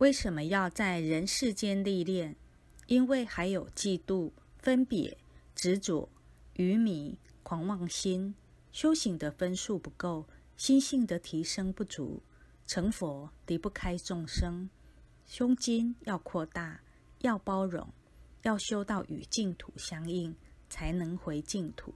为什么要在人世间历练？因为还有嫉妒分别执着愚迷狂妄心。修行的分数不够心性的提升不足成佛离不开众生。胸襟要扩大要包容要修到与净土相应才能回净土。